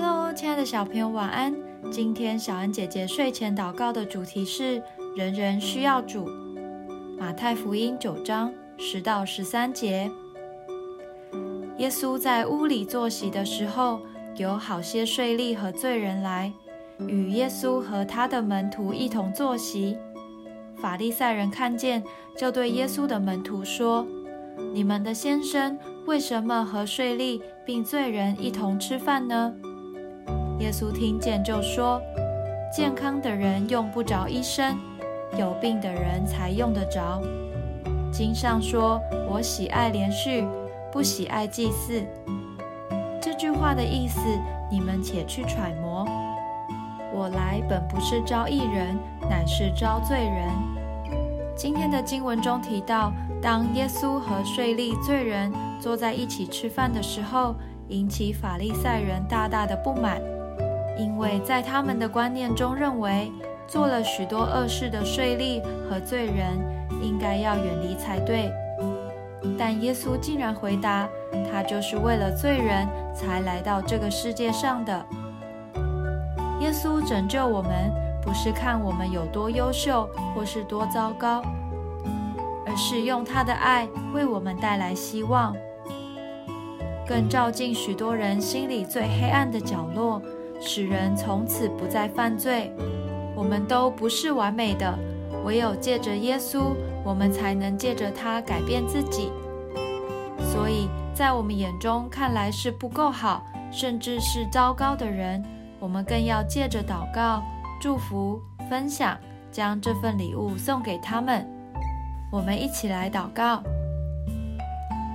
Hello，亲爱的小朋友，晚安。今天小恩姐姐睡前祷告的主题是“人人需要主”。马太福音九章十到十三节，耶稣在屋里坐席的时候，有好些税吏和罪人来，与耶稣和他的门徒一同坐席。法利赛人看见，就对耶稣的门徒说：“你们的先生为什么和税吏并罪人一同吃饭呢？”耶稣听见就说：“健康的人用不着医生，有病的人才用得着。经上说：‘我喜爱连续，不喜爱祭祀。’这句话的意思，你们且去揣摩。我来本不是招义人，乃是招罪人。今天的经文中提到，当耶稣和税吏、罪人坐在一起吃饭的时候，引起法利赛人大大的不满。”因为在他们的观念中，认为做了许多恶事的税吏和罪人应该要远离才对。但耶稣竟然回答：“他就是为了罪人才来到这个世界上的。”耶稣拯救我们，不是看我们有多优秀或是多糟糕，而是用他的爱为我们带来希望，更照进许多人心里最黑暗的角落。使人从此不再犯罪。我们都不是完美的，唯有借着耶稣，我们才能借着他改变自己。所以在我们眼中看来是不够好，甚至是糟糕的人，我们更要借着祷告、祝福、分享，将这份礼物送给他们。我们一起来祷告：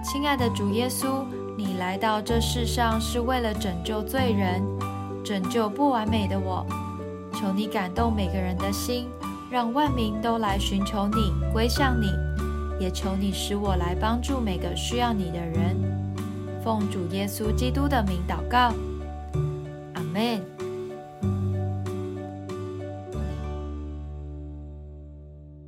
亲爱的主耶稣，你来到这世上是为了拯救罪人。拯救不完美的我，求你感动每个人的心，让万民都来寻求你，归向你。也求你使我来帮助每个需要你的人。奉主耶稣基督的名祷告，阿门。